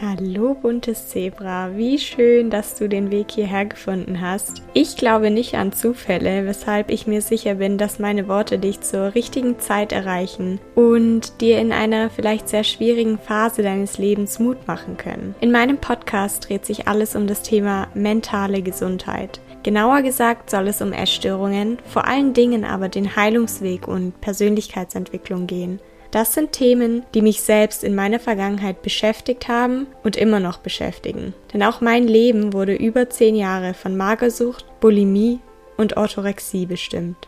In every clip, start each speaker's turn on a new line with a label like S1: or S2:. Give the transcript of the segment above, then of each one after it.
S1: Hallo buntes Zebra, wie schön, dass du den Weg hierher gefunden hast. Ich glaube nicht an Zufälle, weshalb ich mir sicher bin, dass meine Worte dich zur richtigen Zeit erreichen und dir in einer vielleicht sehr schwierigen Phase deines Lebens Mut machen können. In meinem Podcast dreht sich alles um das Thema mentale Gesundheit. Genauer gesagt soll es um Essstörungen, vor allen Dingen aber den Heilungsweg und Persönlichkeitsentwicklung gehen. Das sind Themen, die mich selbst in meiner Vergangenheit beschäftigt haben und immer noch beschäftigen. Denn auch mein Leben wurde über zehn Jahre von Magersucht, Bulimie und Orthorexie bestimmt.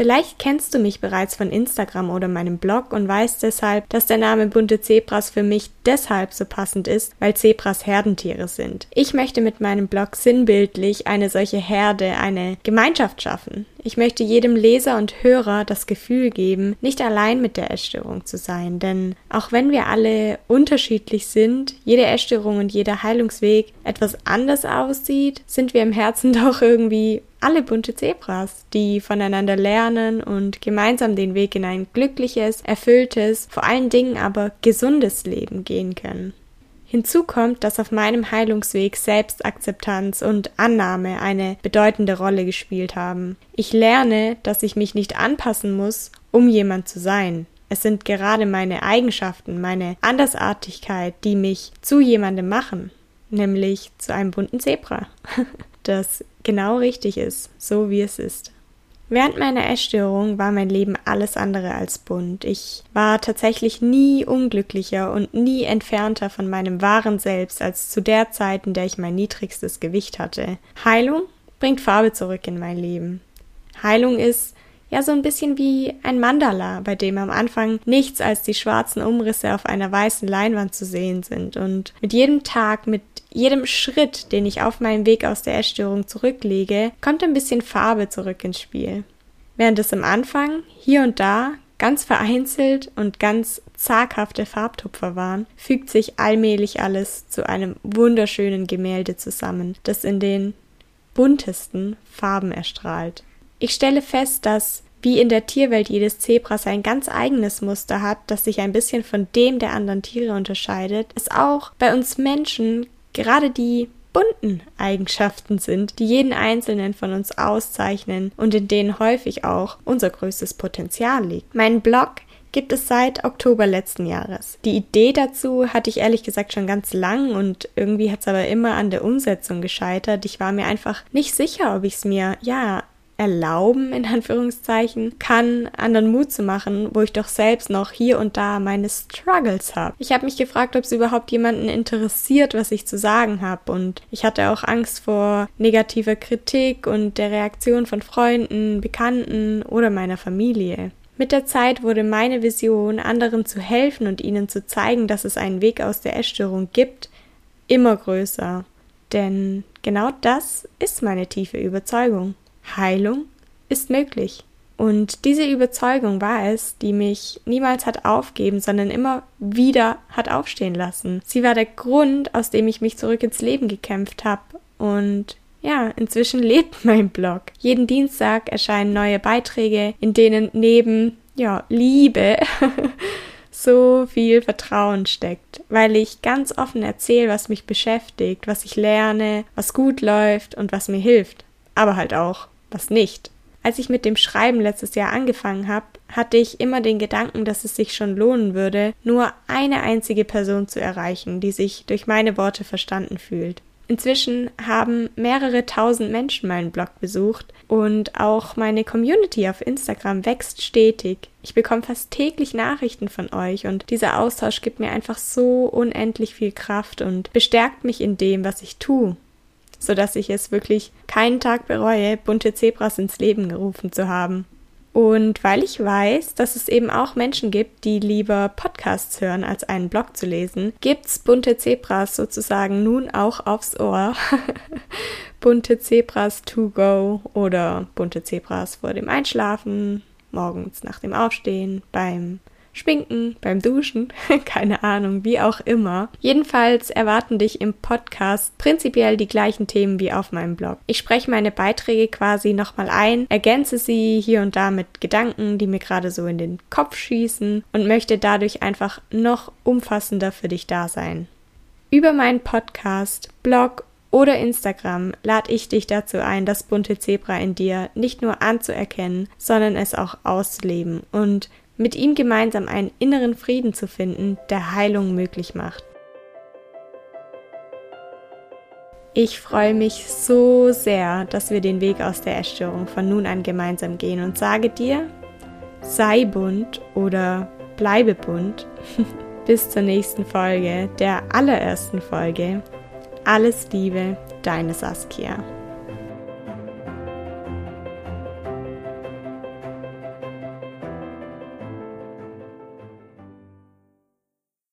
S1: Vielleicht kennst du mich bereits von Instagram oder meinem Blog und weißt deshalb, dass der Name bunte Zebras für mich deshalb so passend ist, weil Zebras Herdentiere sind. Ich möchte mit meinem Blog sinnbildlich eine solche Herde, eine Gemeinschaft schaffen. Ich möchte jedem Leser und Hörer das Gefühl geben, nicht allein mit der Essstörung zu sein, denn auch wenn wir alle unterschiedlich sind, jede Essstörung und jeder Heilungsweg etwas anders aussieht, sind wir im Herzen doch irgendwie alle bunte Zebras, die voneinander lernen und gemeinsam den Weg in ein glückliches, erfülltes, vor allen Dingen aber gesundes Leben gehen können. Hinzu kommt, dass auf meinem Heilungsweg Selbstakzeptanz und Annahme eine bedeutende Rolle gespielt haben. Ich lerne, dass ich mich nicht anpassen muss, um jemand zu sein. Es sind gerade meine Eigenschaften, meine Andersartigkeit, die mich zu jemandem machen, nämlich zu einem bunten Zebra, das genau richtig ist, so wie es ist. Während meiner Essstörung war mein Leben alles andere als bunt. Ich war tatsächlich nie unglücklicher und nie entfernter von meinem wahren Selbst als zu der Zeit, in der ich mein niedrigstes Gewicht hatte. Heilung bringt Farbe zurück in mein Leben. Heilung ist ja so ein bisschen wie ein Mandala, bei dem am Anfang nichts als die schwarzen Umrisse auf einer weißen Leinwand zu sehen sind. Und mit jedem Tag, mit jedem Schritt, den ich auf meinem Weg aus der Essstörung zurücklege, kommt ein bisschen Farbe zurück ins Spiel. Während es am Anfang hier und da ganz vereinzelt und ganz zaghafte Farbtupfer waren, fügt sich allmählich alles zu einem wunderschönen Gemälde zusammen, das in den buntesten Farben erstrahlt. Ich stelle fest, dass wie in der Tierwelt jedes Zebra sein ganz eigenes Muster hat, das sich ein bisschen von dem der anderen Tiere unterscheidet, es auch bei uns Menschen gerade die bunten Eigenschaften sind, die jeden einzelnen von uns auszeichnen und in denen häufig auch unser größtes Potenzial liegt. Mein Blog gibt es seit Oktober letzten Jahres. Die Idee dazu hatte ich ehrlich gesagt schon ganz lang und irgendwie hat es aber immer an der Umsetzung gescheitert. Ich war mir einfach nicht sicher, ob ich es mir, ja, erlauben, in Anführungszeichen, kann, anderen Mut zu machen, wo ich doch selbst noch hier und da meine Struggles habe. Ich habe mich gefragt, ob es überhaupt jemanden interessiert, was ich zu sagen habe und ich hatte auch Angst vor negativer Kritik und der Reaktion von Freunden, Bekannten oder meiner Familie. Mit der Zeit wurde meine Vision, anderen zu helfen und ihnen zu zeigen, dass es einen Weg aus der Essstörung gibt, immer größer. Denn genau das ist meine tiefe Überzeugung. Heilung ist möglich. Und diese Überzeugung war es, die mich niemals hat aufgeben, sondern immer wieder hat aufstehen lassen. Sie war der Grund, aus dem ich mich zurück ins Leben gekämpft habe. Und ja, inzwischen lebt mein Blog. Jeden Dienstag erscheinen neue Beiträge, in denen neben, ja, Liebe so viel Vertrauen steckt, weil ich ganz offen erzähle, was mich beschäftigt, was ich lerne, was gut läuft und was mir hilft. Aber halt auch, was nicht. Als ich mit dem Schreiben letztes Jahr angefangen habe, hatte ich immer den Gedanken, dass es sich schon lohnen würde, nur eine einzige Person zu erreichen, die sich durch meine Worte verstanden fühlt. Inzwischen haben mehrere tausend Menschen meinen Blog besucht und auch meine Community auf Instagram wächst stetig. Ich bekomme fast täglich Nachrichten von euch und dieser Austausch gibt mir einfach so unendlich viel Kraft und bestärkt mich in dem, was ich tue so dass ich es wirklich keinen Tag bereue, bunte Zebras ins Leben gerufen zu haben. Und weil ich weiß, dass es eben auch Menschen gibt, die lieber Podcasts hören, als einen Blog zu lesen, gibt's bunte Zebras sozusagen nun auch aufs Ohr. bunte Zebras to go oder bunte Zebras vor dem Einschlafen, morgens nach dem Aufstehen, beim Schminken, beim Duschen, keine Ahnung, wie auch immer. Jedenfalls erwarten dich im Podcast prinzipiell die gleichen Themen wie auf meinem Blog. Ich spreche meine Beiträge quasi nochmal ein, ergänze sie hier und da mit Gedanken, die mir gerade so in den Kopf schießen und möchte dadurch einfach noch umfassender für dich da sein. Über meinen Podcast, Blog oder Instagram lade ich dich dazu ein, das bunte Zebra in dir nicht nur anzuerkennen, sondern es auch auszuleben und mit ihm gemeinsam einen inneren Frieden zu finden, der Heilung möglich macht. Ich freue mich so sehr, dass wir den Weg aus der Essstörung von nun an gemeinsam gehen und sage dir, sei bunt oder bleibe bunt. Bis zur nächsten Folge, der allerersten Folge. Alles Liebe, deine Saskia.